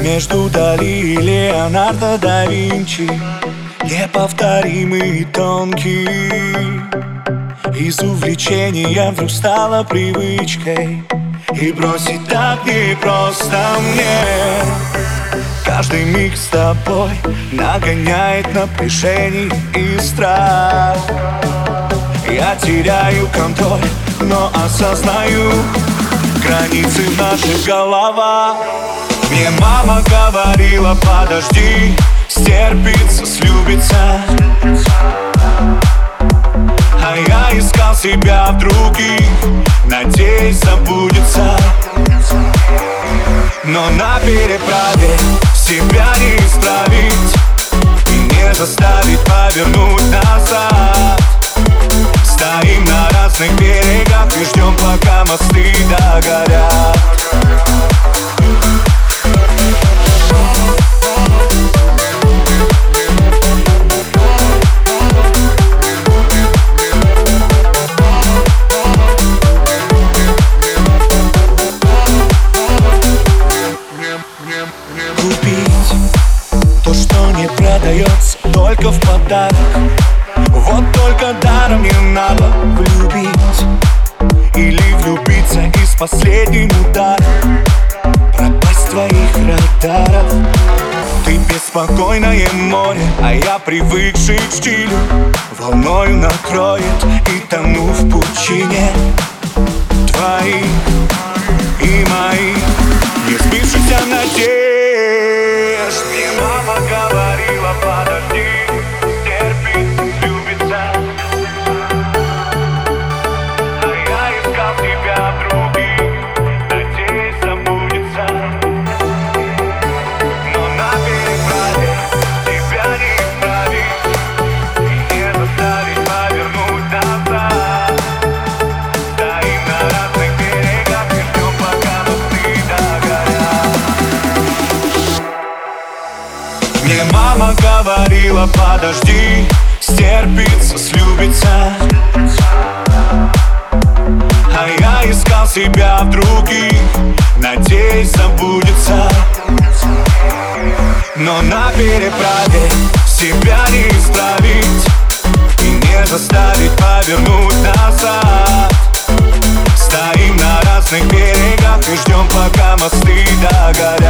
Между Дали и Леонардо да Винчи Неповторимый и тонкий. Из увлечения вдруг стало привычкой И бросить так не просто мне. Каждый миг с тобой нагоняет напряжение и страх. Я теряю контроль, но осознаю Границы в наших головах Мне мама говорила, подожди Стерпится, слюбится. А я искал себя в других Надеюсь, забудется. Но на переправе себя не исправить И не заставить повернуть назад. Стоим на разных берегах и ждем, пока мосты догорят что не продается, только в подарок. Вот только даром не надо влюбить Или влюбиться из последним ударом. Пропасть твоих радаров. Ты беспокойное море, а я привыкший к стилю. Волною накроет и тону в пучине Твоих говорила, подожди Стерпится, слюбится. А я искал себя в других Надеюсь, забудется. Но на переправе себя не исправить И не заставить повернуть назад. Стоим на разных берегах и ждем, пока мосты догорят